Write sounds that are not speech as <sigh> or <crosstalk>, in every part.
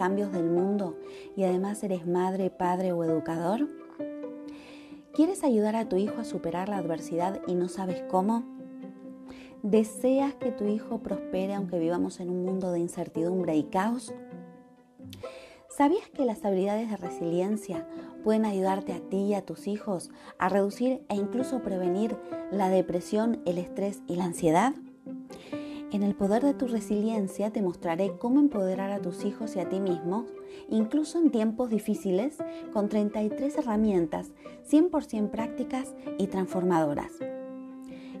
Cambios del mundo y además eres madre, padre o educador? ¿Quieres ayudar a tu hijo a superar la adversidad y no sabes cómo? ¿Deseas que tu hijo prospere aunque vivamos en un mundo de incertidumbre y caos? ¿Sabías que las habilidades de resiliencia pueden ayudarte a ti y a tus hijos a reducir e incluso prevenir la depresión, el estrés y la ansiedad? En el poder de tu resiliencia te mostraré cómo empoderar a tus hijos y a ti mismo, incluso en tiempos difíciles, con 33 herramientas 100% prácticas y transformadoras.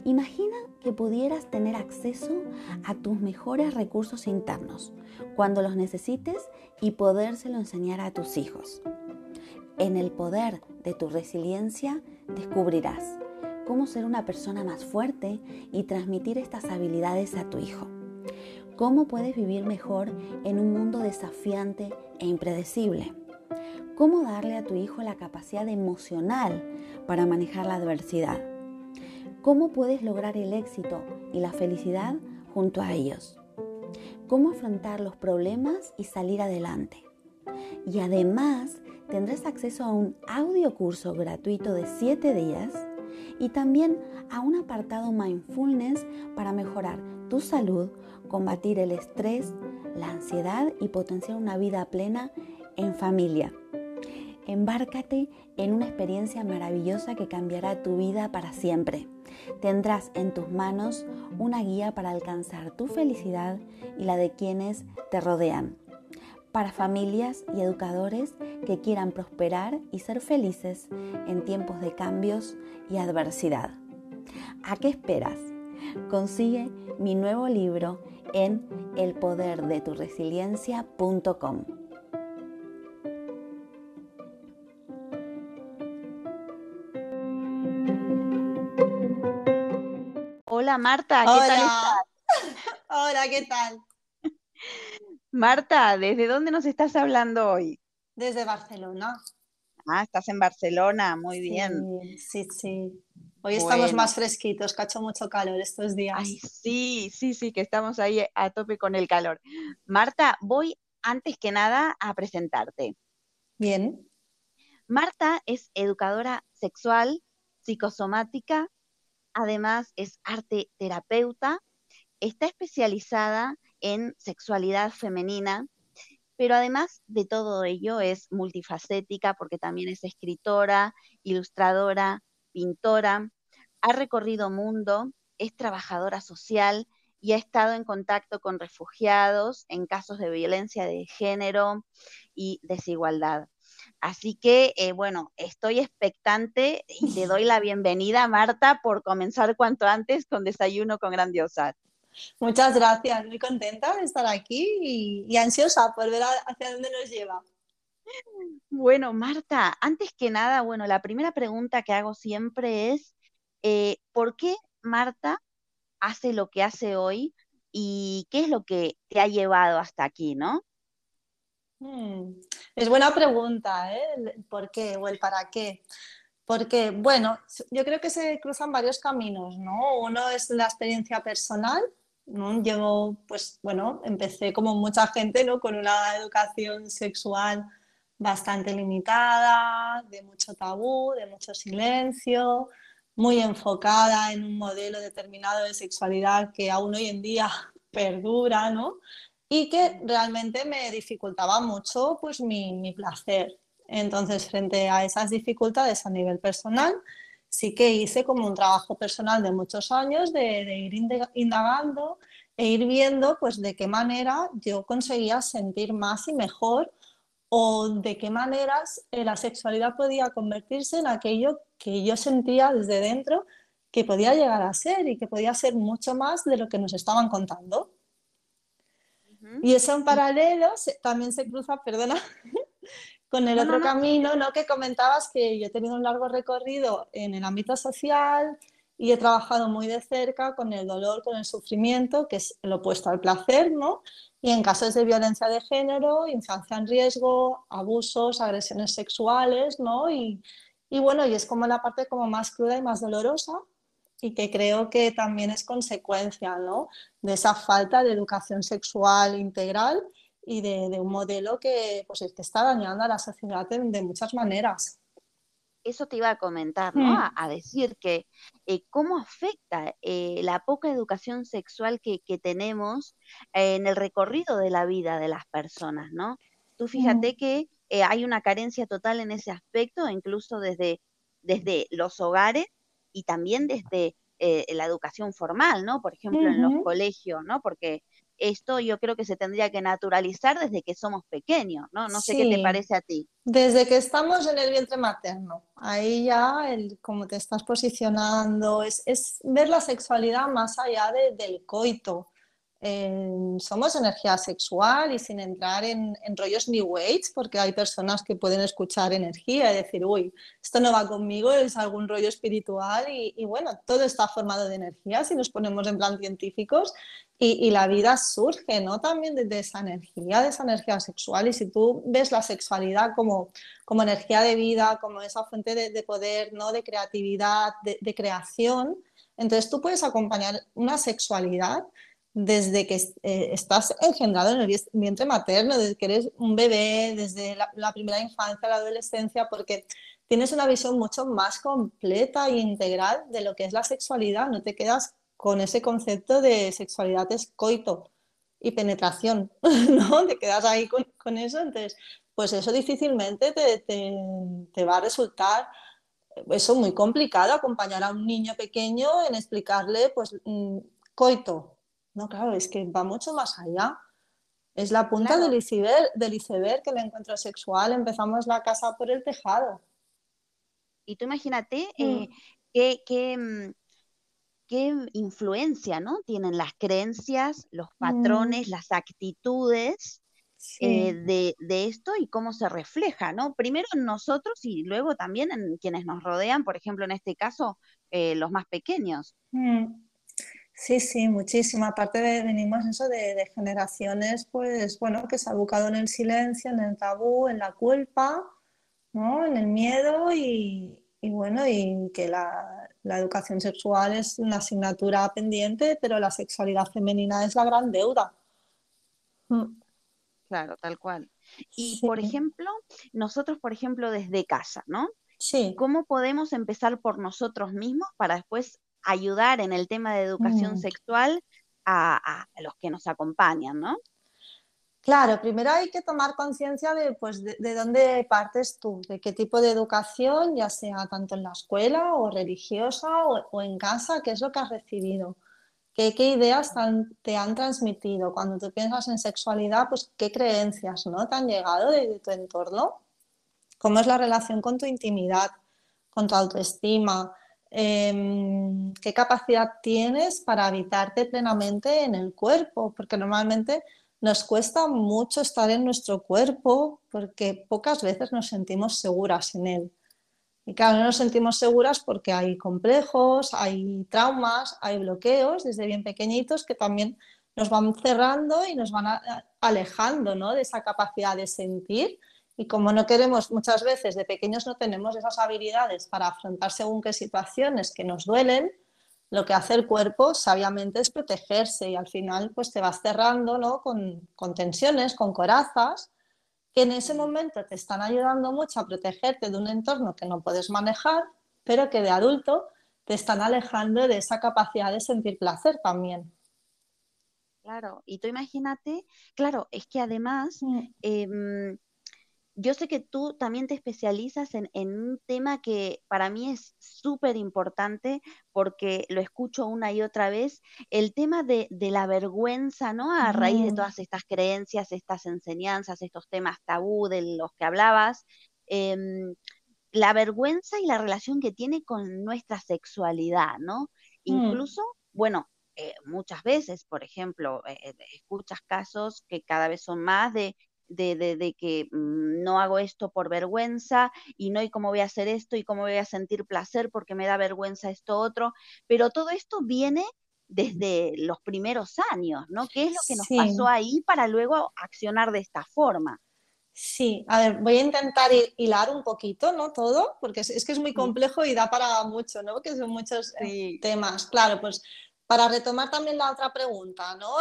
Imagina que pudieras tener acceso a tus mejores recursos internos cuando los necesites y podérselo enseñar a tus hijos. En el poder de tu resiliencia descubrirás cómo ser una persona más fuerte y transmitir estas habilidades a tu hijo. Cómo puedes vivir mejor en un mundo desafiante e impredecible. Cómo darle a tu hijo la capacidad emocional para manejar la adversidad. Cómo puedes lograr el éxito y la felicidad junto a ellos. Cómo afrontar los problemas y salir adelante. Y además tendrás acceso a un audio curso gratuito de 7 días y también a un apartado mindfulness para mejorar tu salud, combatir el estrés, la ansiedad y potenciar una vida plena en familia. Embárcate en una experiencia maravillosa que cambiará tu vida para siempre. Tendrás en tus manos una guía para alcanzar tu felicidad y la de quienes te rodean para familias y educadores que quieran prosperar y ser felices en tiempos de cambios y adversidad. ¿A qué esperas? Consigue mi nuevo libro en elpoderdeturesiliencia.com. Hola Marta, ¿qué tal estás? <laughs> Hola, ¿qué tal? <laughs> Marta, ¿desde dónde nos estás hablando hoy? Desde Barcelona. Ah, estás en Barcelona, muy bien. Sí, sí. Hoy estamos más fresquitos, que ha hecho mucho calor estos días. Ay, sí, sí, sí, que estamos ahí a tope con el calor. Marta, voy antes que nada a presentarte. Bien. Marta es educadora sexual, psicosomática, además es arte terapeuta, está especializada en sexualidad femenina, pero además de todo ello es multifacética porque también es escritora, ilustradora, pintora, ha recorrido mundo, es trabajadora social y ha estado en contacto con refugiados en casos de violencia de género y desigualdad. Así que, eh, bueno, estoy expectante y te doy la bienvenida, Marta, por comenzar cuanto antes con Desayuno con Grandiosa. Muchas gracias, muy contenta de estar aquí y, ansiosa por ver hacia dónde nos lleva. Bueno, Marta, antes que nada, bueno, la primera pregunta que hago siempre es, eh, ¿por qué Marta hace lo que hace hoy y qué es lo que te ha llevado hasta aquí, no? Hmm, es buena pregunta, ¿eh? El por qué o el para qué. Porque, bueno, yo creo que se cruzan varios caminos, ¿no? Uno es la experiencia personal, ¿no? Yo, pues, bueno, empecé como mucha gente, ¿no? Con una educación sexual bastante limitada, de mucho tabú, de mucho silencio, muy enfocada en un modelo determinado de sexualidad que aún hoy en día <laughs> perdura, ¿no? Y que realmente me dificultaba mucho pues mi, mi placer. Entonces, frente a esas dificultades a nivel personal, sí que hice como un trabajo personal de muchos años de, de, ir indagando e ir viendo pues de qué manera yo conseguía sentir más y mejor o de qué maneras la sexualidad podía convertirse en aquello que yo sentía desde dentro que podía llegar a ser y que podía ser mucho más de lo que nos estaban contando. Y eso en paralelo también se cruza, perdona, con el otro camino, ¿no? Que comentabas que yo he tenido un largo recorrido en el ámbito social y he trabajado muy de cerca con el dolor, con el sufrimiento, que es lo opuesto al placer, ¿no? Y en casos de violencia de género, infancia en riesgo, abusos, agresiones sexuales, ¿no? Y, y bueno, y es como la parte como más cruda y más dolorosa y que creo que también es consecuencia, ¿no? De esa falta de educación sexual integral y de, un modelo que, pues, que está dañando a la sociedad de, muchas maneras. Eso te iba a comentar, ¿no? Mm. A, decir que eh, cómo afecta eh, la poca educación sexual que, tenemos eh, en el recorrido de la vida de las personas, ¿no? Tú fíjate mm. que hay una carencia total en ese aspecto, incluso desde, desde los hogares y también desde la educación formal, ¿no? Por ejemplo, en los colegios, ¿no? Porque esto yo creo que se tendría que naturalizar desde que somos pequeños, ¿no? No sé qué te parece a ti. Desde que estamos en el vientre materno, ahí ya el cómo te estás posicionando, es, ver la sexualidad más allá del coito, somos energía sexual y sin entrar en, rollos New Age, porque hay personas que pueden escuchar energía y decir, uy, esto no va conmigo, es algún rollo espiritual y, bueno, todo está formado de energía si nos ponemos en plan científicos y, la vida surge, ¿no? También de, esa energía, de esa energía sexual y si tú ves la sexualidad como, como energía de vida, como esa fuente de, poder, ¿no? De creatividad, de creación, entonces tú puedes acompañar una sexualidad desde que eh, estás engendrado en el vientre materno, desde que eres un bebé, desde la, primera infancia, la adolescencia, porque tienes una visión mucho más completa e integral de lo que es la sexualidad. No te quedas con ese concepto de sexualidad es coito y penetración, <laughs> ¿no? Te quedas ahí con, eso, entonces, pues eso difícilmente te, va a resultar eso muy complicado, acompañar a un niño pequeño en explicarle, pues, mm, coito, no, claro, es que va mucho más allá. Es la punta del, iceberg, del iceberg que el encuentro sexual. Empezamos la casa por el tejado. Y tú imagínate mm. eh, qué, mm, qué, influencia ¿no? tienen las creencias, los patrones, mm. las actitudes eh, de, esto y cómo se refleja, ¿no? Primero en nosotros y luego también en quienes nos rodean, por ejemplo, en este caso, eh, los más pequeños. Sí, sí, muchísimo. Aparte de, venimos eso de, generaciones, pues bueno, que se ha educado en el silencio, en el tabú, en la culpa, ¿no? En el miedo y, bueno, y que la, educación sexual es una asignatura pendiente, pero la sexualidad femenina es la gran deuda. Mm. Claro, tal cual. Y por ejemplo, nosotros, por ejemplo, desde casa, ¿no? Sí. ¿Cómo podemos empezar por nosotros mismos para después ayudar en el tema de educación mm. sexual a, los que nos acompañan, ¿no? Claro, primero hay que tomar conciencia de, pues, de, dónde partes tú, de qué tipo de educación, ya sea tanto en la escuela o religiosa o, en casa, qué es lo que has recibido, ¿Qué, ideas te han transmitido? Cuando tú piensas en sexualidad, pues qué creencias ¿no? te han llegado de, tu entorno. ¿Cómo es la relación con tu intimidad, con tu autoestima? Em, ¿Qué capacidad tienes para habitarte plenamente en el cuerpo? Porque normalmente nos cuesta mucho estar en nuestro cuerpo porque pocas veces nos sentimos seguras en él. Y claro, no nos sentimos seguras porque hay complejos, hay traumas, hay bloqueos desde bien pequeñitos que también nos van cerrando y nos van alejando ¿no? de esa capacidad de sentir. Y como no queremos, muchas veces de pequeños no tenemos esas habilidades para afrontar según qué situaciones que nos duelen, lo que hace el cuerpo sabiamente es protegerse y al final pues te vas cerrando ¿no? con, con tensiones, con corazas que en ese momento te están ayudando mucho a protegerte de un entorno que no puedes manejar, pero que de adulto te están alejando de esa capacidad de sentir placer también. Claro, y tú imagínate, claro, es que además mm. em, yo sé que tú también te especializas en, un tema que para mí es súper importante porque lo escucho una y otra vez, el tema de, la vergüenza, ¿no? A raíz de todas estas creencias, estas enseñanzas, estos temas tabú de los que hablabas, em, la vergüenza y la relación que tiene con nuestra sexualidad, ¿no? Mm. Incluso, bueno, eh, muchas veces, por ejemplo, eh, eh, escuchas casos que cada vez son más de de, que mm, no hago esto por vergüenza y no, y cómo voy a hacer esto y cómo voy a sentir placer porque me da vergüenza esto otro, pero todo esto viene desde los primeros años, ¿no? ¿Qué es lo que nos pasó ahí para luego accionar de esta forma? Sí, a ver, voy a intentar hilar un poquito, ¿no? Todo, porque es, que es muy complejo y da para mucho, ¿no? Que son muchos eh, temas. Claro, pues para retomar también la otra pregunta, ¿no?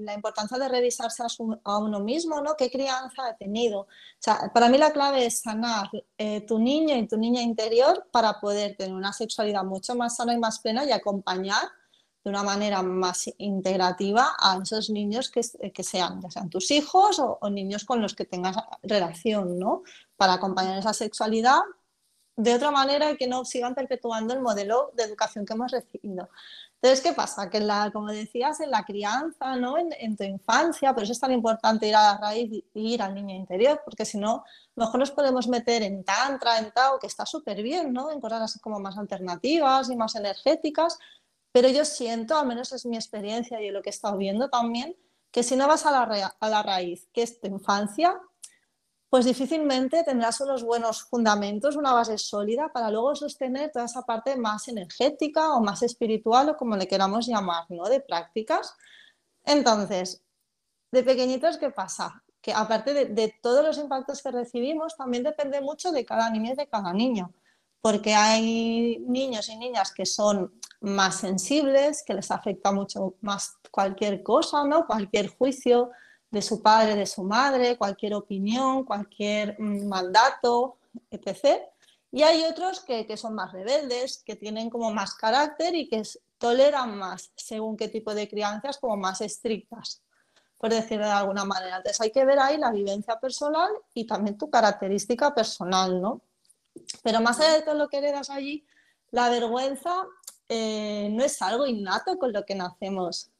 la importancia de revisarse a, uno mismo, ¿no? ¿Qué crianza ha tenido? O sea, para mí la clave es sanar eh, tu niño y tu niña interior para poder tener una sexualidad mucho más sana y más plena y acompañar de una manera más integrativa a esos niños que, que sean, ya sean tus hijos o, o, niños con los que tengas relación, ¿no? Para acompañar esa sexualidad de otra manera que no sigan perpetuando el modelo de educación que hemos recibido. Entonces, ¿qué pasa? Que, la, como decías, en la crianza, ¿no? En, tu infancia, por eso es tan importante ir a la raíz y ir al niño interior, porque si no, mejor nos podemos meter en tantra, en tao, que está súper bien, ¿no? En cosas así como más alternativas y más energéticas, pero yo siento, al menos es mi experiencia y lo que he estado viendo también, que si no vas a la, a la raíz, que es tu infancia, pues difícilmente tendrás unos buenos fundamentos, una base sólida para luego sostener toda esa parte más energética o más espiritual o como le queramos llamar, ¿no? De prácticas. Entonces, de pequeñitos, ¿qué pasa? Que aparte de, todos los impactos que recibimos, también depende mucho de cada niño y de cada niño, porque hay niños y niñas que son más sensibles, que les afecta mucho más cualquier cosa, ¿no? Cualquier juicio, de su padre, de su madre, cualquier opinión, cualquier mm, mandato, etc. Y hay otros que, son más rebeldes, que tienen como más carácter y que toleran más según qué tipo de crianzas, como más estrictas, por decirlo de alguna manera. Entonces hay que ver ahí la vivencia personal y también tu característica personal, ¿no? Pero más allá de todo lo que heredas allí, la vergüenza eh, no es algo innato con lo que nacemos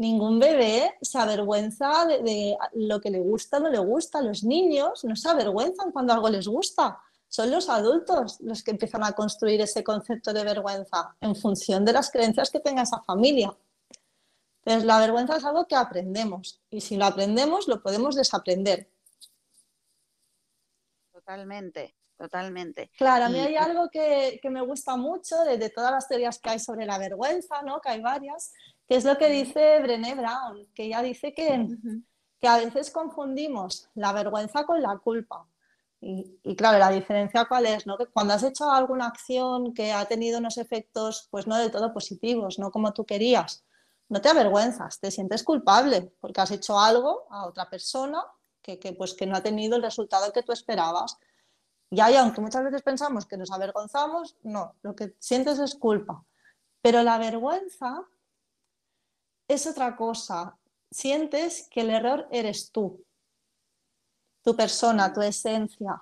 ningún bebé se avergüenza de, lo que le gusta o no le gusta. Los niños no se avergüenzan cuando algo les gusta. Son los adultos los que empiezan a construir ese concepto de vergüenza en función de las creencias que tenga esa familia. Entonces, la vergüenza es algo que aprendemos y si lo aprendemos, lo podemos desaprender. Totalmente, totalmente. Claro, a mí hay algo que, me gusta mucho de, de, todas las teorías que hay sobre la vergüenza, ¿no? que hay varias, que es lo que dice Brené Brown, que ella dice que, que a veces confundimos la vergüenza con la culpa. Y, claro, la diferencia cuál es, ¿no? Que cuando has hecho alguna acción que ha tenido unos efectos, pues no de todo positivos, no como tú querías, no te avergüenzas, te sientes culpable porque has hecho algo a otra persona que, que pues, que no ha tenido el resultado que tú esperabas. Y ahí, aunque muchas veces pensamos que nos avergonzamos, no, lo que sientes es culpa. Pero la vergüenza es otra cosa. Sientes que el error eres tú, tu persona, tu esencia.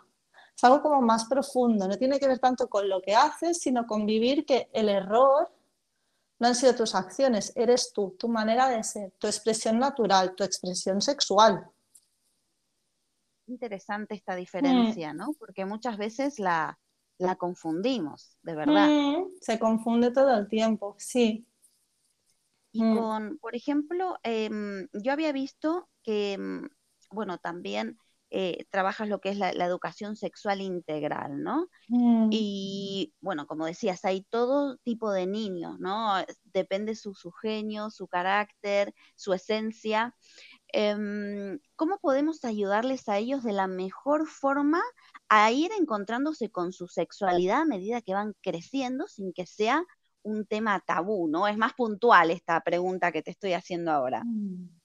Es algo como más profundo, no tiene que ver tanto con lo que haces, sino con vivir que el error no han sido tus acciones, eres tú, tu manera de ser, tu expresión natural, tu expresión sexual. Interesante esta diferencia, ¿no? Porque muchas veces la, la confundimos, de verdad. Mm, se confunde todo el tiempo, sí. Y mm. con, por ejemplo, em, yo había visto que, em, bueno, también eh, trabajas lo que es la, educación sexual integral, ¿no? Mm. Y bueno, como decías, hay todo tipo de niños, ¿no? Depende su, su genio, su carácter, su esencia. Em, ¿Cómo podemos ayudarles a ellos de la mejor forma a ir encontrándose con su sexualidad a medida que van creciendo sin que sea un tema tabú, ¿no? Es más puntual esta pregunta que te estoy haciendo ahora. Mm.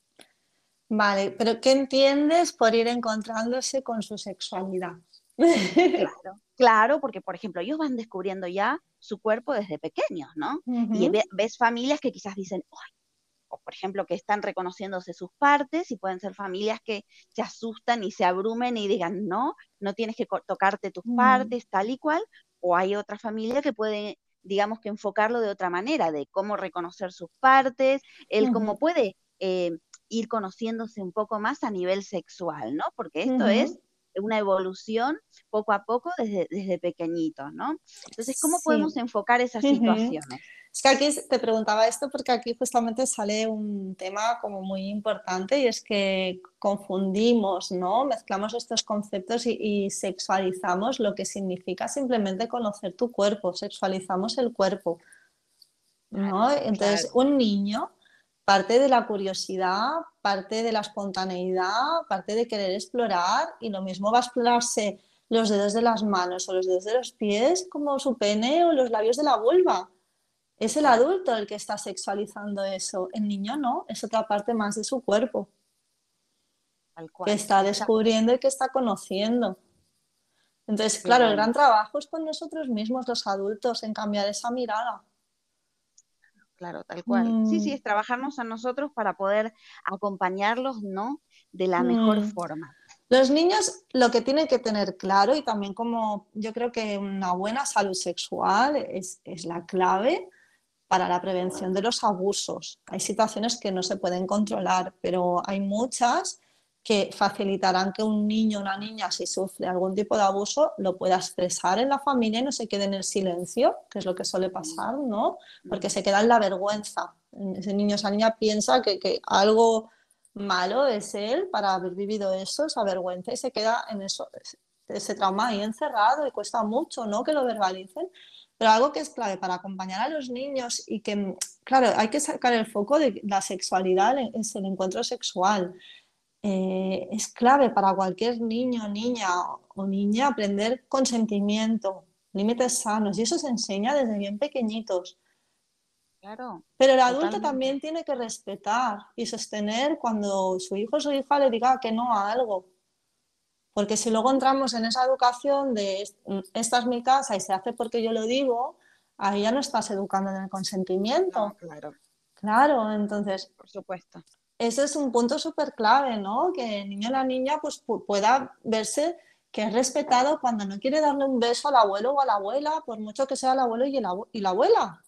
Vale, pero ¿qué entiendes por ir encontrándose con su sexualidad? Claro, claro, porque por ejemplo, ellos van descubriendo ya su cuerpo desde pequeños, ¿no? Y ves familias que quizás dicen, o por ejemplo, que están reconociéndose sus partes y pueden ser familias que se asustan y se abrumen y digan, no, no tienes que tocarte tus partes, tal y cual, o hay otra familia que puede, digamos que enfocarlo de otra manera, de cómo reconocer sus partes, el cómo puede eh, ir conociéndose un poco más a nivel sexual, ¿no? Porque esto es una evolución poco a poco desde, desde pequeñitos, ¿no? Entonces, ¿cómo podemos enfocar esas situaciones? Es que aquí te preguntaba esto porque aquí justamente sale un tema como muy importante y es que confundimos, ¿no? Mezclamos estos conceptos y, sexualizamos lo que significa simplemente conocer tu cuerpo, sexualizamos el cuerpo, ¿no? Entonces, un niño parte de la curiosidad, parte de la espontaneidad, parte de querer explorar y lo mismo va a explorarse los dedos de las manos o los dedos de los pies como su pene o los labios de la vulva. Es el adulto el que está sexualizando eso, el niño no, es otra parte más de su cuerpo que está descubriendo y que está conociendo. Entonces, claro, el gran trabajo es con nosotros mismos, los adultos, en cambiar esa mirada claro, tal cual. Sí, sí, mm. es trabajarnos a nosotros para poder acompañarlos, ¿no? De la mejor mm. forma. Los niños lo que tienen que tener claro y también como yo creo que una buena salud sexual es, es la clave para la prevención de los abusos. Hay situaciones que no se pueden controlar, pero hay muchas que facilitarán que un niño o una niña, si sufre algún tipo de abuso, lo pueda expresar en la familia y no se quede en el silencio, que es lo que suele pasar, ¿no? Porque se queda en la vergüenza. Ese niño o esa niña piensa que, que algo malo es él para haber vivido eso, esa vergüenza, y se queda en eso, ese trauma ahí encerrado y cuesta mucho, ¿no? Que lo verbalicen. Pero algo que es clave para acompañar a los niños y que, claro, hay que sacar el foco de la sexualidad, es el encuentro sexual. Eh, es clave para cualquier niño, niña o niña aprender consentimiento, límites sanos, y eso se enseña desde bien pequeñitos. Claro. Pero el adulto también tiene que respetar y sostener cuando su hijo o su hija le diga que no a algo. Porque si luego entramos en esa educación de esta es mi casa y se hace porque yo lo digo, ahí ya no estás educando en el consentimiento. claro. Claro, entonces. Por supuesto ese es un punto súper clave, ¿no? Que el niño o la niña pues, pueda verse que es respetado cuando no quiere darle un beso al abuelo o a la abuela, por mucho que sea el abuelo y, y la abuela.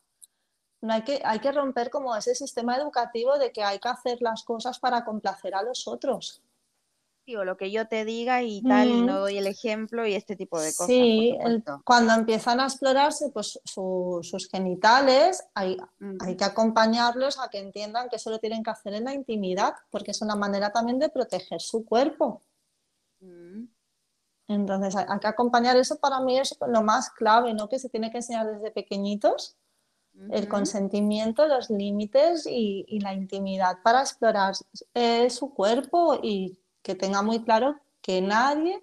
No hay, que, hay que romper como ese sistema educativo de que hay que hacer las cosas para complacer a los otros lo que yo te diga y tal, y no doy el ejemplo y este tipo de cosas. Sí, cuando empiezan a explorarse pues, sus genitales, hay, hay, que acompañarlos a que entiendan que eso lo tienen que hacer en la intimidad, porque es una manera también de proteger su cuerpo. Entonces, hay, que acompañar eso para mí es lo más clave, ¿no? Que se tiene que enseñar desde pequeñitos. El consentimiento, los límites y, y, la intimidad para explorar eh, su cuerpo y que tenga muy claro que nadie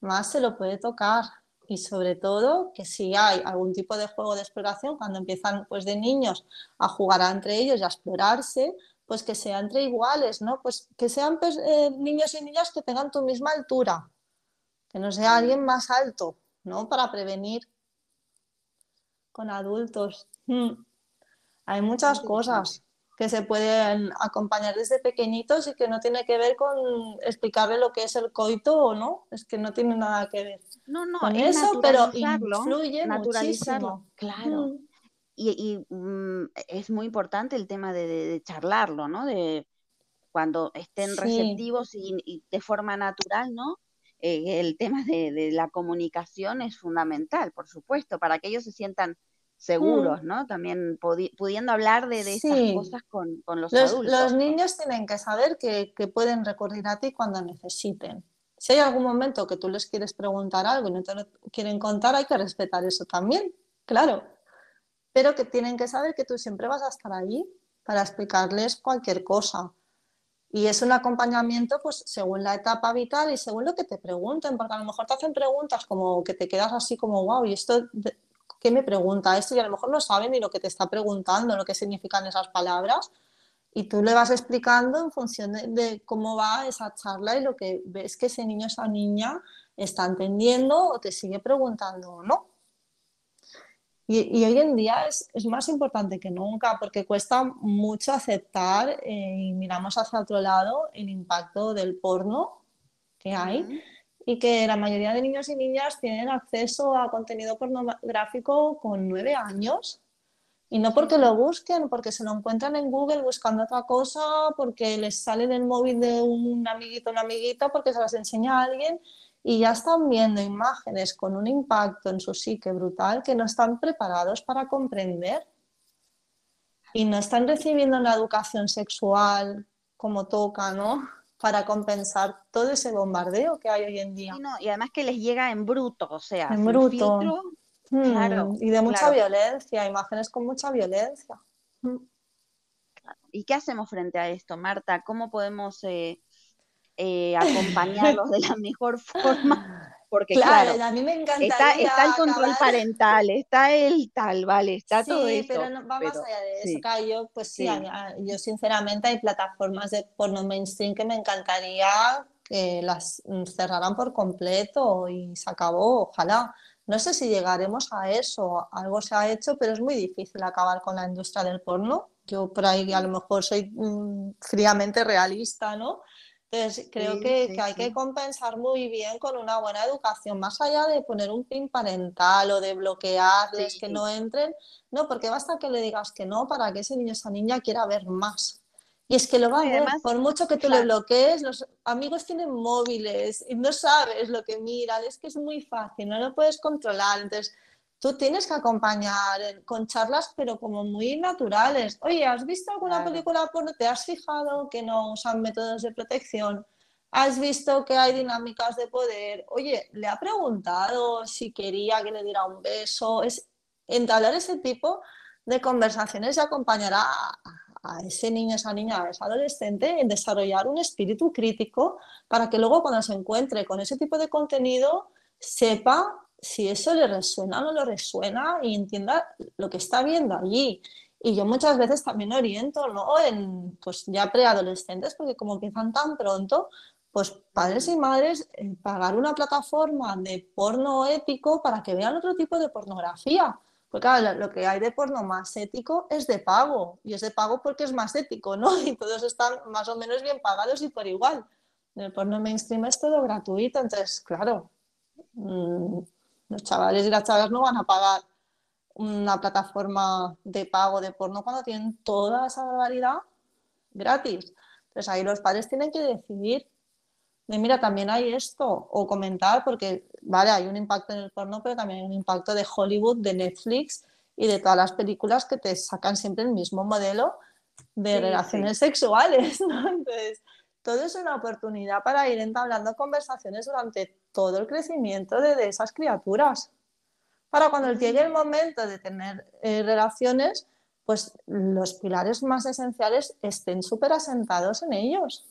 más se lo puede tocar y sobre todo que si hay algún tipo de juego de exploración, cuando empiezan pues de niños a jugar entre ellos y a explorarse, pues que sea entre iguales, ¿no? Pues que sean pues, eh, niños y niñas que tengan tu misma altura, que no sea alguien más alto, ¿no? Para prevenir con adultos. Hmm. Hay muchas cosas que se pueden acompañar desde pequeñitos y que no tiene que ver con explicarle lo que es el coito o no, es que no tiene nada que ver no, no, con eso, pero influye naturalizarlo. Claro. Mm. y, mm, es muy importante el tema de, charlarlo, ¿no? De cuando estén receptivos y, de forma natural, ¿no? Eh, el tema de, la comunicación es fundamental, por supuesto, para que ellos se sientan seguros, mm. ¿no? También pudiendo hablar de, estas cosas con, los, adultos. Los niños tienen que saber que, que, pueden recurrir a ti cuando necesiten. Si hay algún momento que tú les quieres preguntar algo y no te lo quieren contar, hay que respetar eso también, claro. Pero que tienen que saber que tú siempre vas a estar allí para explicarles cualquier cosa. Y es un acompañamiento pues según la etapa vital y según lo que te pregunten, porque a lo mejor te hacen preguntas como que te quedas así como, wow, ¿y esto qué me pregunta esto? Y a lo mejor no sabe ni lo que te está preguntando, lo que significan esas palabras. Y tú le vas explicando en función de, cómo va esa charla y lo que ves que ese niño, esa niña está entendiendo o te sigue preguntando o no. Y, hoy en día es, es, más importante que nunca porque cuesta mucho aceptar eh, y miramos hacia otro lado el impacto del porno que hay y que la mayoría de niños y niñas tienen acceso a contenido pornográfico con nueve años y no porque lo busquen, porque se lo encuentran en Google buscando otra cosa, porque les sale del móvil de un amiguito o una amiguita, porque se las enseña a alguien y ya están viendo imágenes con un impacto en su psique brutal que no están preparados para comprender y no están recibiendo una educación sexual como toca, ¿no? Para compensar todo ese bombardeo que hay hoy en día. y además que les llega en bruto, o sea, en bruto. Hmm, y de mucha violencia, imágenes con mucha violencia. Hmm. ¿Y qué hacemos frente a esto, Marta? ¿Cómo podemos eh, eh, acompañarlos de la mejor forma? <laughs> Porque claro, a mí me encantaría está, el control parental, está el tal, vale, está todo eso. pero no, va más allá de eso, Yo, pues sí, yo sinceramente hay plataformas de porno mainstream que me encantaría que las cerraran por completo y se acabó, ojalá. No sé si llegaremos a eso, algo se ha hecho, pero es muy difícil acabar con la industria del porno. Yo por ahí a lo mejor soy mm, fríamente realista, ¿no? Entonces, creo que, hay que compensar muy bien con una buena educación, más allá de poner un pin parental o de bloquearles que no entren, no, porque basta que le digas que no para que ese niño, esa niña quiera ver más. Y es que lo va a ver, por mucho que tú le bloquees, los amigos tienen móviles y no sabes lo que miran, es que es muy fácil, no lo puedes controlar. Entonces, tú tienes que acompañar con charlas, pero como muy naturales. Oye, ¿has visto alguna película porno? ¿Te has fijado que no usan métodos de protección? ¿Has visto que hay dinámicas de poder? Oye, ¿le ha preguntado si quería que le diera un beso? Es entablar ese tipo de conversaciones y acompañar a, a ese niño, esa niña, a ese adolescente en desarrollar un espíritu crítico para que luego cuando se encuentre con ese tipo de contenido sepa si eso le resuena o no le resuena y entienda lo que está viendo allí. Y yo muchas veces también oriento, ¿no? En pues ya preadolescentes, porque como empiezan tan pronto, pues padres y madres eh, pagar una plataforma de porno ético para que vean otro tipo de pornografía claro, lo que hay de porno más ético es de pago, y es de pago porque es más ético, ¿no? <laughs> Y todos están más o menos bien pagados y por igual. el porno mainstream es todo gratuito, entonces, claro, mm, los chavales y las chavas no van a pagar una plataforma de pago de porno cuando tienen toda esa barbaridad gratis. Entonces ahí los padres tienen que decidir mira, también hay esto, o comentar, porque, vale, hay un impacto en el porno, pero también hay un impacto de Hollywood, de Netflix y de todas las películas que te sacan siempre el mismo modelo de relaciones sexuales, <laughs> ¿no? Entonces, todo es una oportunidad para ir entablando conversaciones durante todo el crecimiento de, esas criaturas. Para cuando llegue el momento de tener eh, relaciones, pues los pilares más esenciales estén súper asentados en ellos.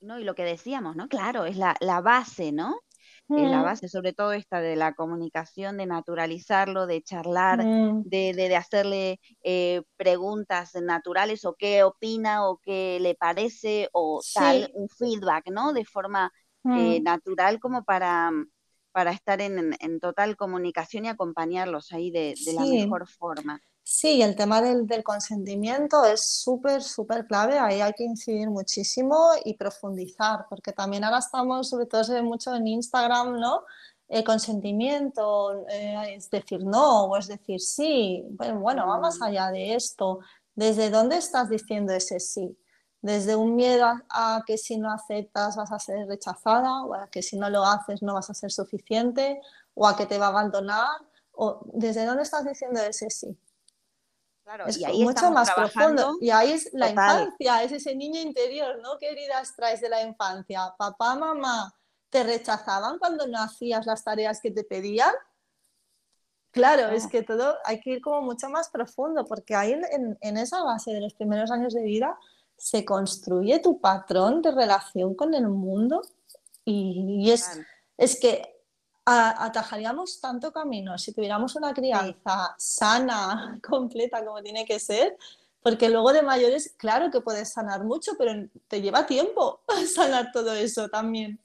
¿no? Y lo que decíamos, ¿no? Claro, es la, base, ¿no? la mm. base, sobre todo esta de la comunicación, de naturalizarlo, de charlar, mm. de, hacerle eh, preguntas naturales o qué opina o qué le parece o tal, un feedback, ¿no? De forma eh, mm. natural como para, para estar en, total comunicación y acompañarlos ahí de, la mejor forma. Sí, el tema del, consentimiento es súper, súper clave. Ahí hay que incidir muchísimo y profundizar, porque también ahora estamos, sobre todo se ve mucho en Instagram, ¿no? eh, consentimiento, eh, es decir no o es decir sí. Bueno, bueno, va más mm. allá de esto. ¿Desde dónde estás diciendo ese sí? Desde un miedo a, que si no aceptas vas a ser rechazada, o a que si no lo haces no vas a ser suficiente, o a que te va a abandonar, o desde dónde estás diciendo ese sí. Claro, es y ahí mucho más profundo. Y ahí es la infancia, es ese niño interior, ¿no? ¿Qué heridas traes de la infancia? Papá, mamá, ¿te rechazaban cuando no hacías las tareas que te pedían? Claro, es que todo hay que ir como mucho más profundo, porque ahí en, esa base de los primeros años de vida se construye tu patrón de relación con el mundo y, es, es que atajaríamos tanto camino si tuviéramos una crianza sana, <laughs> completa como tiene que ser, porque luego de mayores, claro que puedes sanar mucho, pero te lleva tiempo <laughs> sanar todo eso también.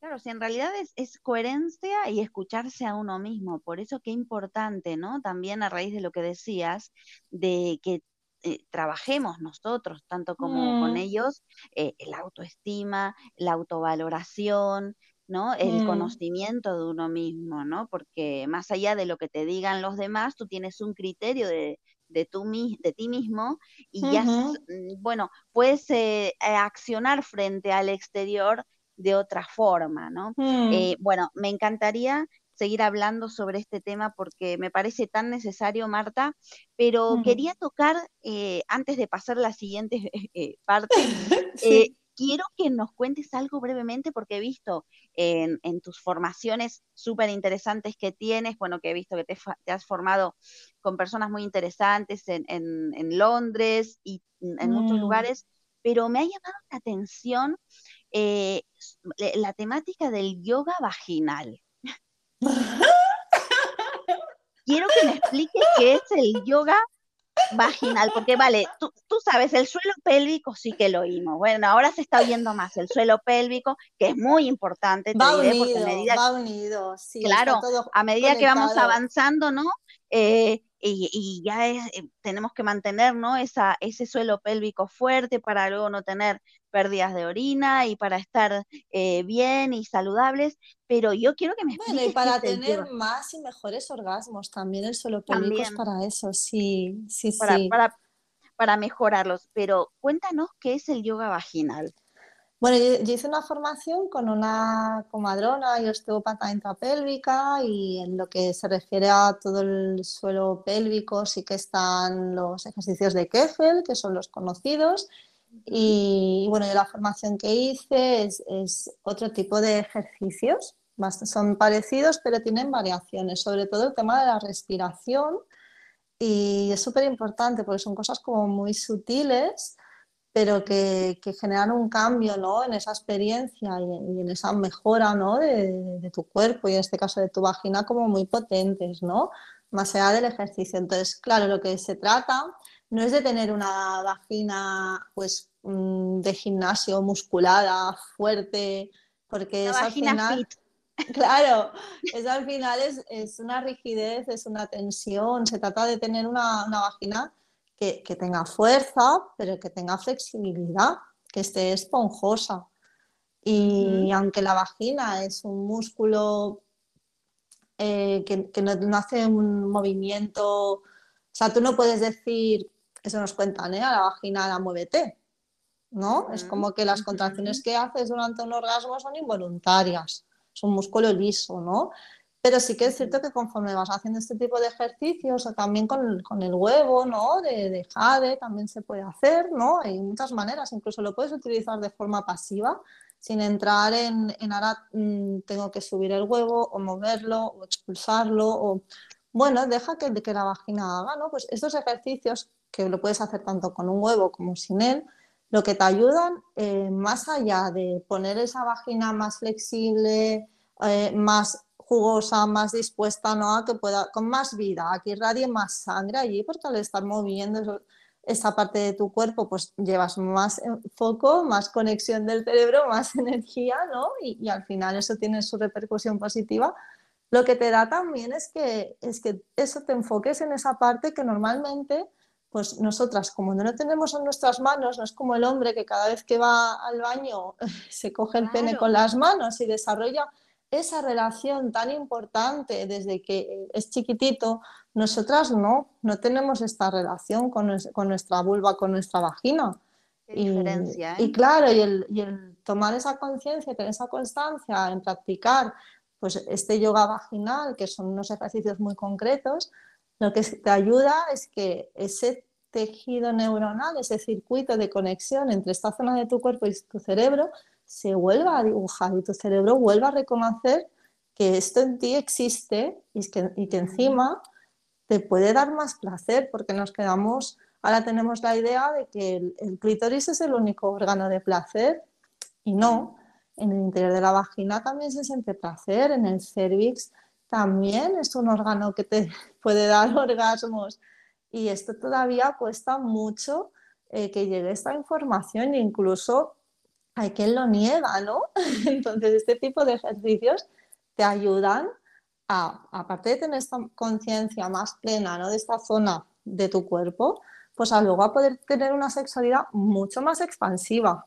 Claro, si en realidad es, coherencia y escucharse a uno mismo, por eso qué importante, ¿no? También a raíz de lo que decías, de que eh, trabajemos nosotros, tanto como con mm. ellos, eh, la autoestima, la autovaloración, ¿no? El mm. conocimiento de uno mismo, ¿no? Porque más allá de lo que te digan los demás, tú tienes un criterio de, de, de ti mismo y ya, mm, bueno, puedes eh, accionar frente al exterior de otra forma, ¿no? Mm. Eh, bueno, me encantaría seguir hablando sobre este tema porque me parece tan necesario, Marta, pero quería tocar, eh, antes de pasar a la siguiente <laughs> eh, parte, <laughs> quiero que nos cuentes algo brevemente porque he visto en, tus formaciones súper interesantes que tienes, bueno, que he visto que te, has formado con personas muy interesantes en, Londres y en muchos mm. lugares, pero me ha llamado la atención eh, la temática del yoga vaginal. Quiero que me expliques qué es el yoga vaginal, porque vale, tú, sabes, el suelo pélvico sí que lo oímos. Bueno, ahora se está oyendo más el suelo pélvico, que es muy importante. va, unido, va unido, Claro, a medida que vamos avanzando, ¿no? Eh, y, ya es, eh, tenemos que mantener ¿no? Esa, ese suelo pélvico fuerte para luego no tener pérdidas de orina y para estar eh, bien y saludables, pero yo quiero que me expliques. Bueno, y para <laughs> tener más y mejores orgasmos, también el suelo pélvico es para eso, sí, sí, para, sí. Para, para mejorarlos, pero cuéntanos qué es el yoga vaginal. Bueno, yo, hice una formación con una comadrona y osteópata intrapélvica y en lo que se refiere a todo el suelo pélvico sí que están los ejercicios de Kegel, que son los conocidos. Y, bueno, yo la formación que hice es, otro tipo de ejercicios, son parecidos pero tienen variaciones, sobre todo el tema de la respiración y es súper importante porque son cosas como muy sutiles pero que, generan un cambio ¿no? en esa experiencia y, en esa mejora ¿no? de, tu cuerpo y en este caso de tu vagina como muy potentes, ¿no? más allá del ejercicio. Entonces, claro, lo que se trata no es de tener una vagina pues, mm, de gimnasio musculada, fuerte, porque es <laughs> al final... Claro, es al final es, una rigidez, es una tensión, se trata de tener una, una vagina que, tenga fuerza, pero que tenga flexibilidad, que esté esponjosa. Y aunque la vagina es un músculo eh, que, no, hace un movimiento, o sea, tú no puedes decir, eso nos cuentan, ¿eh? a la vagina la muévete, ¿no? Es como que las contracciones que haces durante un orgasmo son involuntarias, es un músculo liso, ¿no? Pero sí que es cierto que conforme vas haciendo este tipo de ejercicios, o también con, con el huevo, ¿no? De, de, jade también se puede hacer, ¿no? Hay muchas maneras, incluso lo puedes utilizar de forma pasiva, sin entrar en, en ahora mm, tengo que subir el huevo o moverlo o expulsarlo o bueno, deja que, que la vagina haga, ¿no? Pues estos ejercicios que lo puedes hacer tanto con un huevo como sin él, lo que te ayudan, eh, más allá de poner esa vagina más flexible, eh, más jugosa, más dispuesta, ¿no? A que pueda, con más vida, a que irradie más sangre allí, porque al estar moviendo esa parte de tu cuerpo, pues llevas más foco, más conexión del cerebro, más <laughs> energía, ¿no? Y, y, al final eso tiene su repercusión positiva. Lo que te da también es que, es que eso te enfoques en esa parte que normalmente, pues nosotras, como no lo tenemos en nuestras manos, no es como el hombre que cada vez que va al baño <laughs> se coge el pene con las manos y desarrolla esa relación tan importante desde que es chiquitito, nosotras no, no tenemos esta relación con, nuestra vulva, con nuestra vagina. y, diferencia, y, ¿eh? claro, y el, tomar esa conciencia, tener esa constancia en practicar pues este yoga vaginal, que son unos ejercicios muy concretos, lo que te ayuda es que ese tejido neuronal, ese circuito de conexión entre esta zona de tu cuerpo y tu cerebro, se vuelva a dibujar y tu cerebro vuelva a reconocer que esto en ti existe y que, y que encima te puede dar más placer porque nos quedamos, ahora tenemos la idea de que el, clítoris es el único órgano de placer y no, en el interior de la vagina también se siente placer, en el cervix también es un órgano que te <laughs> puede dar orgasmos. Y esto todavía cuesta mucho eh, que llegue esta información e incluso hay quien lo niega, ¿no? <laughs> Entonces este tipo de ejercicios te ayudan a, aparte de tener esta conciencia más plena ¿no? de esta zona de tu cuerpo, pues a luego a poder tener una sexualidad mucho más expansiva.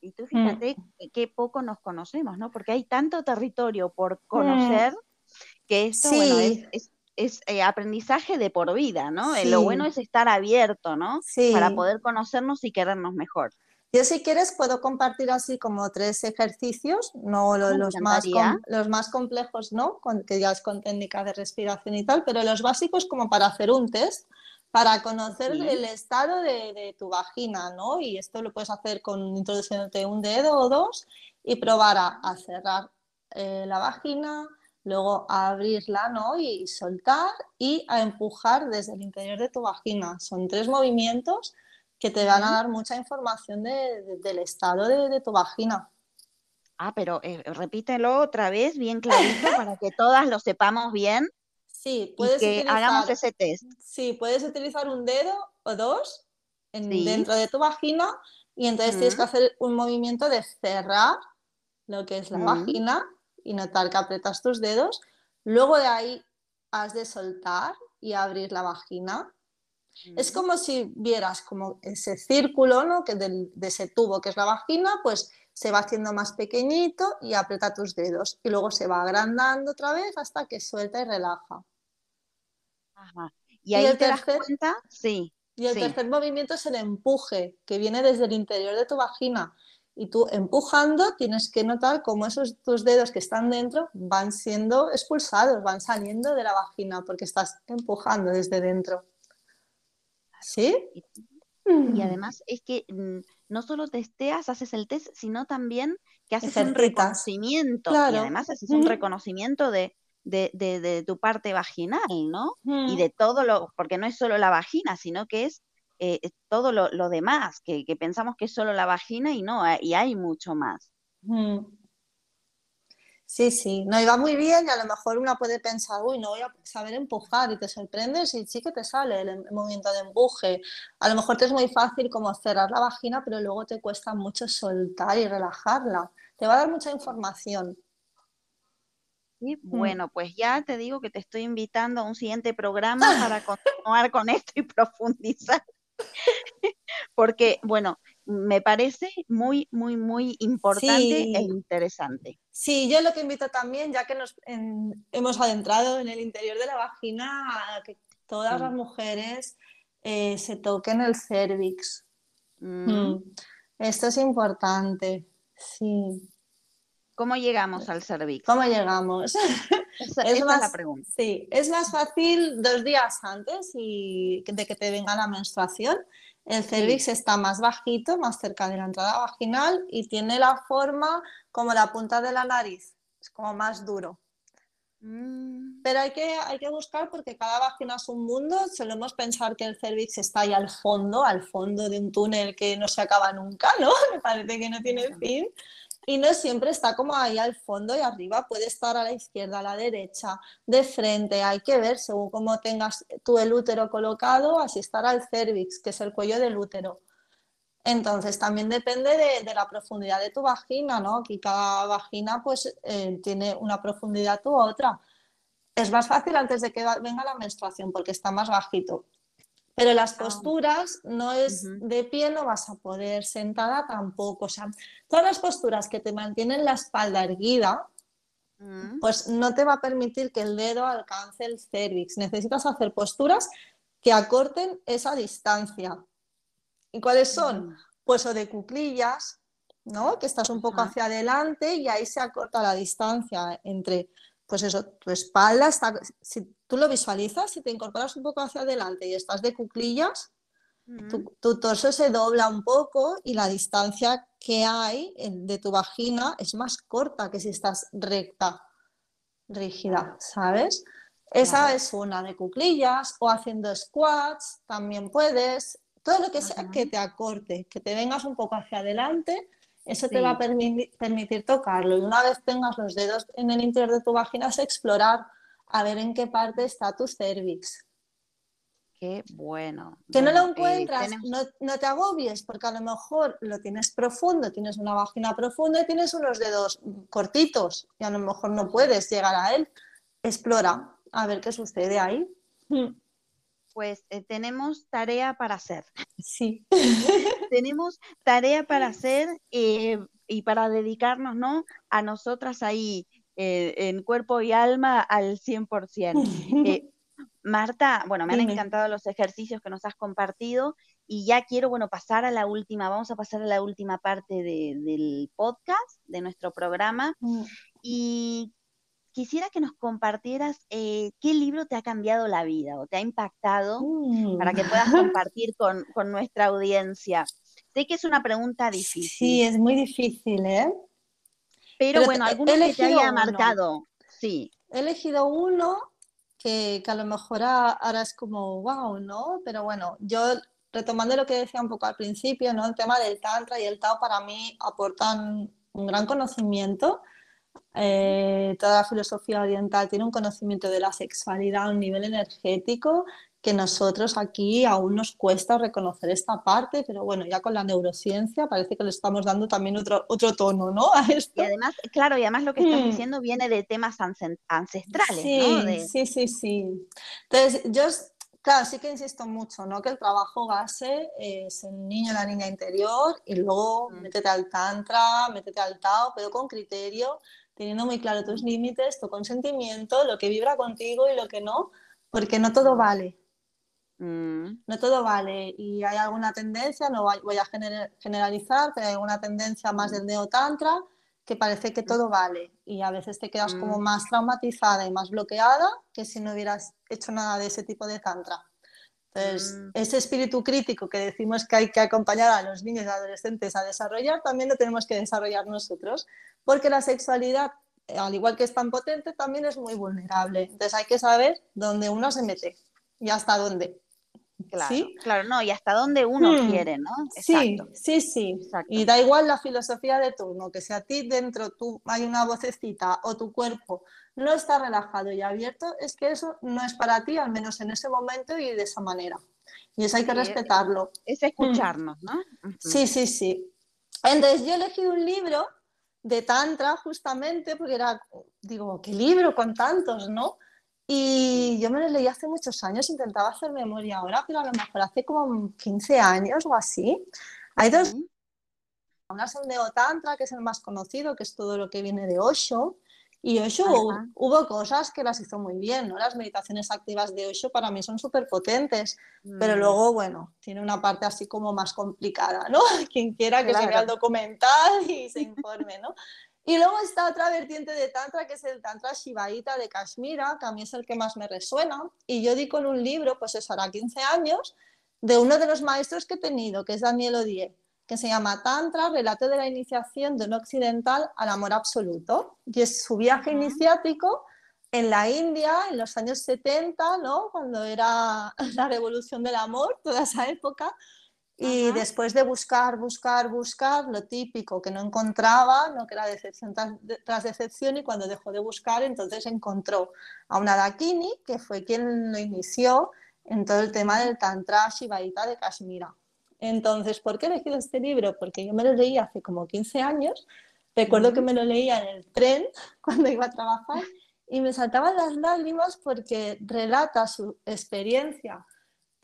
Y tú fíjate mm. qué poco nos conocemos, ¿no? Porque hay tanto territorio por conocer mm. que esto, bueno, es, es, eh, aprendizaje de por vida, ¿no? Eh, lo bueno es estar abierto, ¿no? Para poder conocernos y querernos mejor. Yo si quieres puedo compartir así como tres ejercicios, no los, más, los más complejos, ¿no? Con, que ya es con técnica de respiración y tal, pero los básicos como para hacer un test para conocer el estado de, tu vagina, ¿no? Y esto lo puedes hacer con introduciéndote un dedo o dos y probar a, cerrar eh, la vagina, luego a abrirla, ¿no? Y, soltar y a empujar desde el interior de tu vagina. Son tres movimientos que te van a dar mucha información del estado de, tu vagina. Ah, pero eh, repítelo otra vez bien clarito para que todas lo sepamos bien. Sí, puedes que hagamos ese test. Sí, puedes utilizar un dedo o dos dentro de tu vagina y entonces tienes que hacer un movimiento de cerrar lo que es la vagina y notar que apretas tus dedos. Luego de ahí has de soltar y abrir la vagina. Es como si vieras como ese círculo ¿no? que de ese tubo que es la vagina, pues se va haciendo más pequeñito y aprieta tus dedos. Y luego se va agrandando otra vez hasta que suelta y relaja. Y ahí el te tercer, das cuenta, sí. Y el tercer movimiento es el empuje, que viene desde el interior de tu vagina. Y tú empujando tienes que notar cómo esos tus dedos que están dentro van siendo expulsados, van saliendo de la vagina porque estás empujando desde dentro. ¿Sí? Y, además es que mm, no solo testeas, haces el test, sino también que haces un reconocimiento. Y además haces un reconocimiento de, de, tu parte vaginal, ¿no? Y de todo lo, porque no es solo la vagina, sino que es eh, todo lo, demás, que, pensamos que es solo la vagina y no, y hay mucho más. Sí, sí, no iba muy bien y a lo mejor una puede pensar, uy, no voy a saber empujar y te sorprendes y sí que te sale el, el, movimiento de empuje. A lo mejor te es muy fácil como cerrar la vagina, pero luego te cuesta mucho soltar y relajarla. Te va a dar mucha información. Mm. Bueno, pues ya te digo que te estoy invitando a un siguiente programa para <laughs> continuar con esto y profundizar. <laughs> Porque, bueno, me parece muy, muy, muy importante e interesante. Sí, yo lo que invito también, ya que nos hemos adentrado en el interior de la vagina, a que todas las mujeres eh, se toquen el cervix. Mm. Mm. Esto es importante, sí. ¿Cómo llegamos al cervix? ¿Cómo llegamos? <laughs> Esa, es, más, la pregunta. Sí, es más fácil dos días antes y de que te venga la menstruación. El cervix está más bajito, más cerca de la entrada vaginal y tiene la forma como la punta de la nariz, es como más duro. Mm. Pero hay que, hay que buscar porque cada vagina es un mundo. Solemos pensar que el cervix está ahí al fondo, al fondo de un túnel que no se acaba nunca, ¿no? <laughs> Me parece que no tiene fin y no siempre está como ahí al fondo y arriba, puede estar a la izquierda, a la derecha, de frente, hay que ver según cómo tengas tú el útero colocado, así estará el cervix, que es el cuello del útero. Entonces también depende de, la profundidad de tu vagina, ¿no? Aquí cada vagina pues eh, tiene una profundidad u otra. Es más fácil antes de que venga la menstruación porque está más bajito. Pero las ah. posturas no es de pie, no vas a poder, sentada tampoco. O sea, todas las posturas que te mantienen la espalda erguida, mm. pues no te va a permitir que el dedo alcance el cervix. Necesitas hacer posturas que acorten esa distancia. ¿Y cuáles son? Mm. Pues o de cuclillas, ¿no? Que estás un poco hacia adelante y ahí se acorta la distancia entre, pues eso, tu espalda está, si tú lo visualizas, si te incorporas un poco hacia adelante y estás de cuclillas, tu, torso se dobla un poco y la distancia que hay de tu vagina es más corta que si estás recta, rígida, ¿sabes? Esa es una de cuclillas o haciendo squats, también puedes. Todo lo que sea que te acorte, que te vengas un poco hacia adelante, eso te va a permitir tocarlo. Y una vez tengas los dedos en el interior de tu vagina, es explorar a ver en qué parte está tu cervix. Qué bueno. Que no lo eh, encuentras, no, te agobies, porque a lo mejor lo tienes profundo, tienes una vagina profunda y tienes unos dedos cortitos y a lo mejor no puedes llegar a él. Explora, a ver qué sucede ahí. Pues eh, tenemos tarea para hacer. Sí. <laughs> tenemos tarea para hacer eh, y para dedicarnos ¿no? a nosotras ahí en cuerpo y alma al 100%. <laughs> Marta, bueno, me han encantado los ejercicios que nos has compartido y ya quiero, bueno, pasar a la última, vamos a pasar a la última parte del podcast, de nuestro programa. Mm. Y quisiera que nos compartieras eh, qué libro te ha cambiado la vida o te ha impactado para que puedas mm. compartir con, nuestra audiencia. Sé que es una pregunta difícil. Sí, es muy difícil, ¿eh? Pero, bueno, alguno que te haya marcado. Sí. He elegido uno que, a lo mejor ahora es como, wow, ¿no? Pero bueno, yo retomando lo que decía un poco al principio, ¿no? El tema del Tantra y el Tao para mí aportan un gran conocimiento. Eh, toda la filosofía oriental tiene un conocimiento de la sexualidad a un nivel energético que nosotros aquí aún nos cuesta reconocer esta parte, pero bueno, ya con la neurociencia parece que le estamos dando también otro, otro tono, ¿no? <laughs> A esto. Y además, claro, y además lo que estás hmm. diciendo viene de temas ancestrales, sí, Sí, sí, sí. Entonces, yo, claro, sí que insisto mucho, ¿no? Que el trabajo base es el niño, la niña interior, y luego hmm. métete al tantra, métete al tao, pero con criterio, teniendo muy claro tus límites, tu consentimiento, lo que vibra contigo y lo que no, porque no todo vale. Mm. No todo vale y hay alguna tendencia, no voy a generalizar, pero hay alguna tendencia más del neotantra que parece que todo vale y a veces te quedas como mm. más traumatizada y más bloqueada que si no hubieras hecho nada de ese tipo de tantra. Entonces, mm. ese espíritu crítico que decimos que hay que acompañar a los niños y adolescentes a desarrollar, también lo tenemos que desarrollar nosotros, porque la sexualidad, al igual que es tan potente, también es muy vulnerable. Entonces, hay que saber dónde uno se mete y hasta dónde. Claro, claro, no, y hasta dónde uno hmm. quiere, ¿no? Sí, sí, sí. Y da igual la filosofía de turno, que si a ti dentro tú hay una vocecita o tu cuerpo no está relajado y abierto, es que eso no es para ti, al menos en ese momento y de esa manera. Y eso hay que respetarlo. Es, escucharnos, ¿no? Sí, sí, sí. Entonces yo elegí un libro de Tantra justamente porque era, digo, ¿qué libro con tantos, no? Y yo me lo leí hace muchos años, intentaba hacer memoria ahora, pero a lo mejor hace como 15 años o así. Hay dos. Una es el Neotantra, que es el más conocido, que es todo lo que viene de Osho. Y Osho hubo cosas que las hizo muy bien, ¿no? Las meditaciones activas de Osho para mí son súper potentes, pero mm. luego, bueno, tiene una parte así como más complicada, ¿no? <laughs> Quien quiera que se vea el documental y se informe, ¿no? Y luego está otra vertiente de Tantra, que es el Tantra Shivaita de Kashmira, que a mí es el que más me resuena. Y yo di con un libro, pues eso hará 15 años, de uno de los maestros que he tenido, que es Daniel Odie, que se llama Tantra, Relato de la Iniciación de un Occidental al Amor Absoluto. Y es su viaje iniciático en la India en los años 70, ¿no? cuando era <laughs> la revolución del amor, toda esa época y después de buscar, buscar, buscar, lo típico que no encontraba, ¿no? que era decepción tras, decepción, y cuando dejó de buscar, entonces encontró a una Dakini, que fue quien lo inició en todo el tema del Tantra Shivaita de Kashmira. Entonces, ¿por qué he elegido este libro? Porque yo me lo leí hace como 15 años. Recuerdo que me lo leía en el tren <laughs> cuando iba a trabajar y me saltaban las lágrimas porque relata su experiencia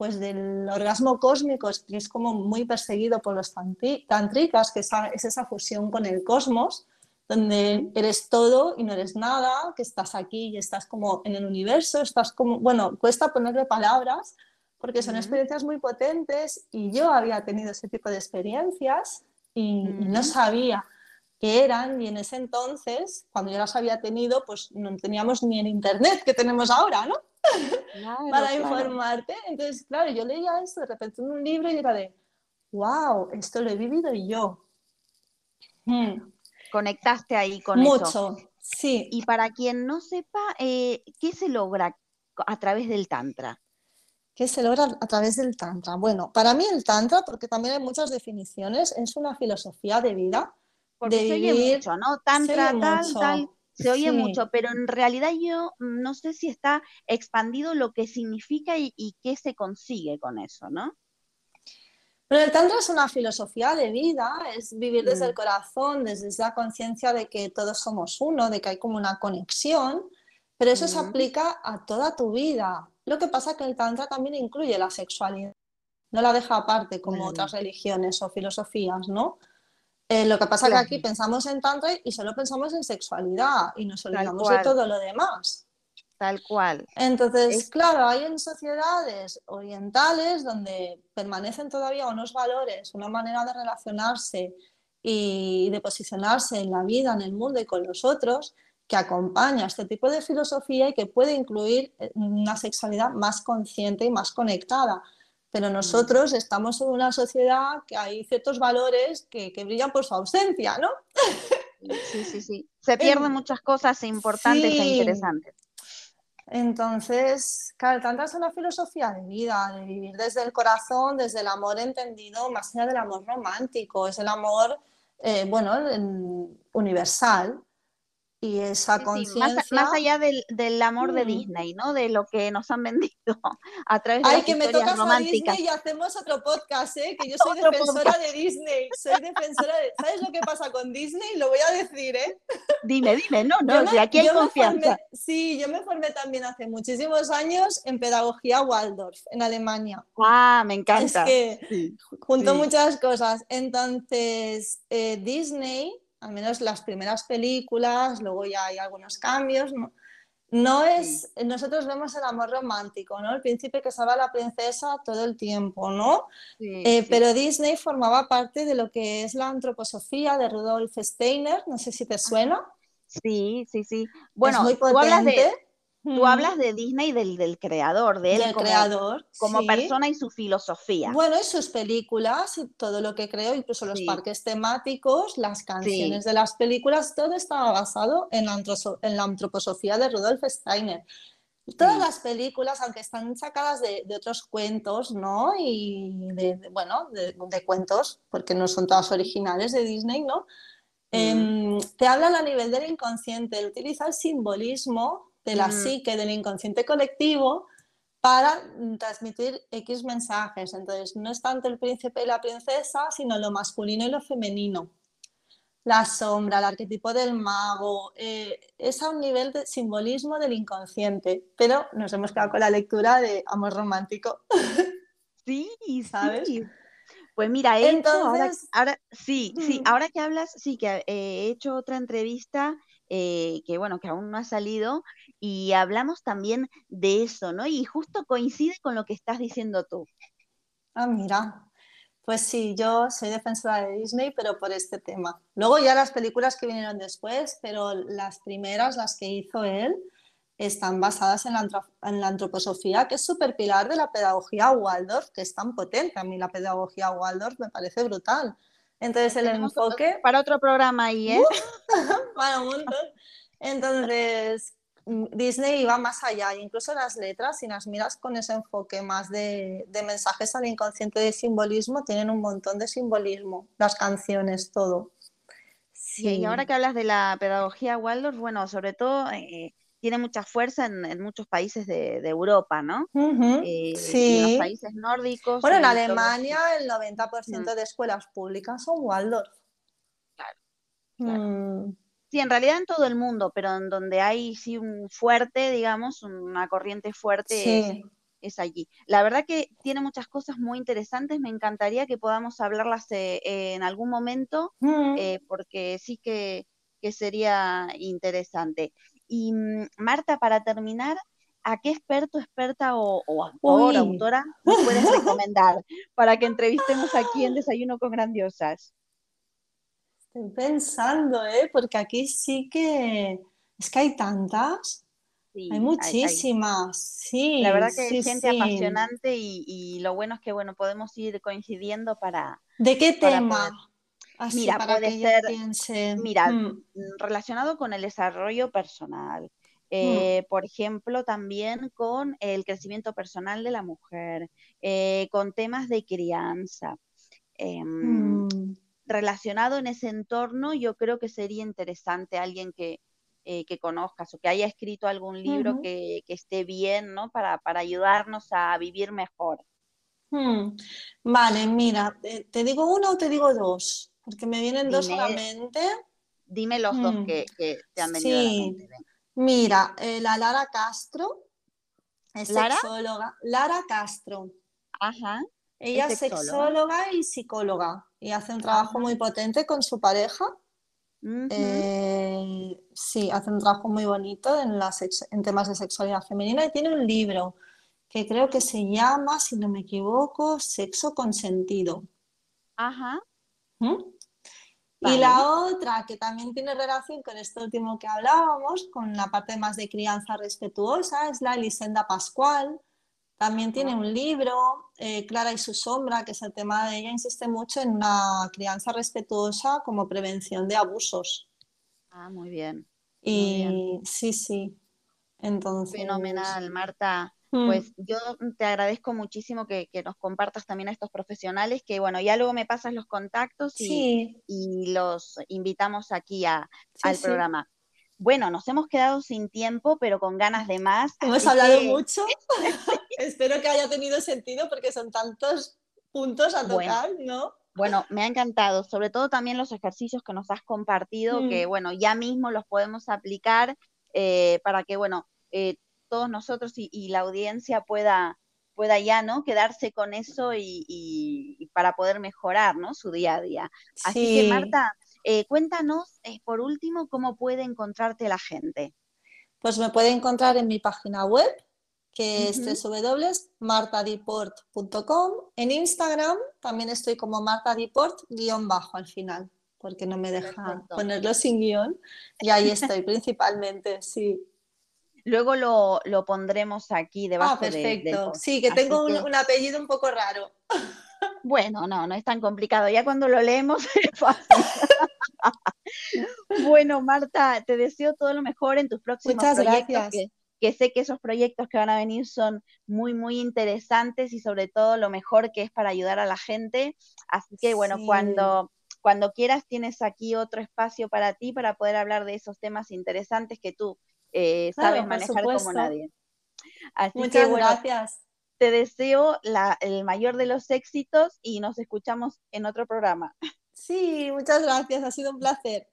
pues del orgasmo cósmico, que es como muy perseguido por los tantricas, que es esa fusión con el cosmos, donde eres todo y no eres nada, que estás aquí y estás como en el universo, estás como, bueno, cuesta ponerle palabras porque son experiencias muy potentes y yo había tenido ese tipo de experiencias y, no sabía qué eran y en ese entonces, cuando yo las había tenido, pues no teníamos ni el internet que tenemos ahora, ¿no? Para informarte. Entonces, claro, yo leía esto de repente en un libro y era de, wow, esto lo he vivido yo. Hmm conectaste ahí con Mucho, eso. sí. Y para quien no sepa, eh, ¿qué se logra a través del Tantra? ¿Qué se logra a través del Tantra? Bueno, para mí el Tantra, porque también hay muchas definiciones, es una filosofía de vida. Porque se oye mucho, ¿no? Tantra, tal, tal. Se oye mucho, pero en realidad yo no sé si está expandido lo que significa y, y qué se consigue con eso, ¿no? Pero el Tantra es una filosofía de vida, es vivir desde el mm. corazón, desde esa conciencia de que todos somos uno, de que hay como una conexión, pero eso se mm. aplica a toda tu vida. Lo que pasa es que el Tantra también incluye la sexualidad, no la deja aparte como otras religiones o filosofías, ¿no? Eh, lo que pasa es que aquí pensamos en Tantra y solo pensamos en sexualidad y nos olvidamos de todo lo demás. Tal cual. Entonces, claro, hay en sociedades orientales donde permanecen todavía unos valores, una manera de relacionarse y de posicionarse en la vida, en el mundo y con los otros, que acompaña este tipo de filosofía y que puede incluir eh, una sexualidad más consciente y más conectada. Pero mm. nosotros estamos en una sociedad que hay ciertos valores que, brillan por su ausencia, ¿no? Sí, sí, sí. Se pierden muchas cosas importantes e interesantes. Entonces, claro, el Tantra es una filosofía de vida, de vivir desde el corazón, desde el amor entendido, más allá del amor romántico, es el amor, eh, bueno, universal, y esa conciencia... más, allá del, amor de mm. Disney, ¿no? De lo que nos han <laughs> vendido a través de Ay, que me tocas románticas. a Disney y hacemos otro podcast, ¿eh? Que yo <laughs> soy defensora de Disney. Soy defensora de... ¿Sabes lo que pasa con Disney? Lo voy a decir, ¿eh? Dime, dime, no, no, de aquí hay confianza. sí, yo me formé también hace muchísimos años en pedagogía Waldorf, en Alemania. Ah, me encanta. Es que junto muchas cosas. Entonces, eh, Disney al menos las primeras películas, luego ya hay algunos cambios, ¿no? es, nosotros vemos el amor romántico, ¿no? El príncipe que salva a la princesa todo el tiempo, ¿no? Eh, pero Disney formaba parte de lo que es la antroposofía de Rudolf Steiner, no sé si te suena. Sí, sí, sí. Bueno, muy Tú hablas de Disney del, del creador, de él como, creador, como persona y su filosofía. Bueno, y sus películas y todo lo que creo, incluso los parques temáticos, las canciones de las películas, todo estaba basado en la, en la antroposofía de Rudolf Steiner. Todas las películas, aunque están sacadas de, de otros cuentos, ¿no? Y de, bueno, de, cuentos, porque no son todas originales de Disney, ¿no? Em, te hablan a nivel del inconsciente, utiliza el simbolismo de la psique, del inconsciente colectivo, para transmitir X mensajes. Entonces, no es tanto el príncipe y la princesa, sino lo masculino y lo femenino. La sombra, el arquetipo del mago, eh, es a un nivel de simbolismo del inconsciente, pero nos hemos quedado con la lectura de amor romántico. <laughs> Sí, ¿sabes? Pues mira, he Entonces, ahora, sí, sí, ahora que hablas, sí, que he hecho otra entrevista eh, que bueno, que aún no ha salido, y hablamos también de eso, ¿no? Y justo coincide con lo que estás diciendo tú. Ah, mira. Pues sí, yo soy defensora de Disney, pero por este tema. Luego ya las películas que vinieron después, pero las primeras, las que hizo él, están basadas en la, en la antroposofía, que es súper pilar de la pedagogía Waldorf, que es tan potente. A mí la pedagogía Waldorf me parece brutal. Entonces el enfoque... Para otro programa ahí, ¿eh? <laughs> para un montón. Entonces, Disney iba más allá, incluso las letras, si las miras con ese enfoque más de, mensajes al inconsciente de simbolismo, tienen un montón de simbolismo, las canciones, todo. Sí. Y ahora que hablas de la pedagogía Waldorf, bueno, sobre todo eh, tiene mucha fuerza en, muchos países de, Europa, ¿no? Eh, sí. En los países nórdicos. Bueno, en Alemania el 90% de escuelas públicas son Waldorf. Claro. Mm. Sí, en realidad en todo el mundo, pero en donde hay sí un fuerte, digamos, una corriente fuerte es, allí. La verdad que tiene muchas cosas muy interesantes, me encantaría que podamos hablarlas eh, en algún momento, mm. eh, porque sí que que sería interesante. Y mm, Marta, para terminar, ¿a qué experto, experta o, autor, autora nos puedes <laughs> recomendar para que entrevistemos aquí en Desayuno con Grandiosas? Estoy pensando, ¿eh? porque aquí sí que es que hay tantas. hay muchísimas, sí. La verdad que hay gente apasionante y, lo bueno es que bueno podemos ir coincidiendo para. ¿De qué tema? mira, puede ser, mira, mm. Mm, relacionado con el desarrollo personal. Mm. Eh, por ejemplo, también con el crecimiento personal de la mujer, eh, con temas de crianza. Em, relacionado en ese entorno, yo creo que sería interesante alguien que, eh, que conozcas o que haya escrito algún libro que, esté bien, ¿no? Para, para ayudarnos a vivir mejor. Hmm. Vale, mira, ¿te digo uno o te digo dos? Porque me vienen dos a la mente. Dime los dos hmm. que, te han venido a la mente. Mira, eh, la Lara Castro es sexóloga. Lara Castro. Ajá. Ella es sexóloga y psicóloga y hace un trabajo muy potente con su pareja. Eh, sí, hace un trabajo muy bonito en, en temas de sexualidad femenina y tiene un libro que creo que se llama, si no me equivoco, Sexo consentido. Ajá. ¿Mm? Y la otra que también tiene relación con esto último que hablábamos, con la parte más de crianza respetuosa, es la Elisenda Pascual, también tiene un libro, eh, Clara y su sombra, que es el tema de ella, insiste mucho en una crianza respetuosa como prevención de abusos. Ah, muy bien. Y sí, sí. Entonces. Fenomenal, Marta. Mm. Pues yo te agradezco muchísimo que, nos compartas también a estos profesionales, que bueno, ya luego me pasas los contactos y, los invitamos aquí al programa. Bueno, nos hemos quedado sin tiempo, pero con ganas de más. Hemos hablado mucho. <laughs> Espero que haya tenido sentido porque son tantos puntos a tocar, ¿no? Bueno, me ha encantado, sobre todo también los ejercicios que nos has compartido, que mm. bueno, ya mismo los podemos aplicar eh, para que, bueno, eh, todos nosotros y, la audiencia pueda, pueda ya, ¿no? Quedarse con eso y, para poder mejorar, ¿no? Su día a día. Así que, Marta, eh, cuéntanos, por último, cómo puede encontrarte la gente. Pues me puede encontrar en mi página web, que es www.martadiport.com. En Instagram también estoy como martadiport guion bajo al final, porque no me deja ponerlo sin guion. Y ahí <laughs> estoy principalmente, sí. Luego lo, pondremos aquí debajo. Ah, perfecto. sí, que tengo un, apellido un poco raro. <laughs> Bueno, no, no es tan complicado. Ya cuando lo leemos <laughs> es fácil. bueno, Marta, te deseo todo lo mejor en tus próximos Muchas Gracias. Que, sé que esos proyectos que van a venir son muy, muy interesantes y sobre todo lo mejor que es para ayudar a la gente. Así que, bueno, cuando, cuando quieras tienes aquí otro espacio para ti para poder hablar de esos temas interesantes que tú eh, sabes manejar como nadie. Así Muchas que, gracias te deseo el mayor de los éxitos y nos escuchamos en otro programa. Sí, muchas gracias, ha sido un placer.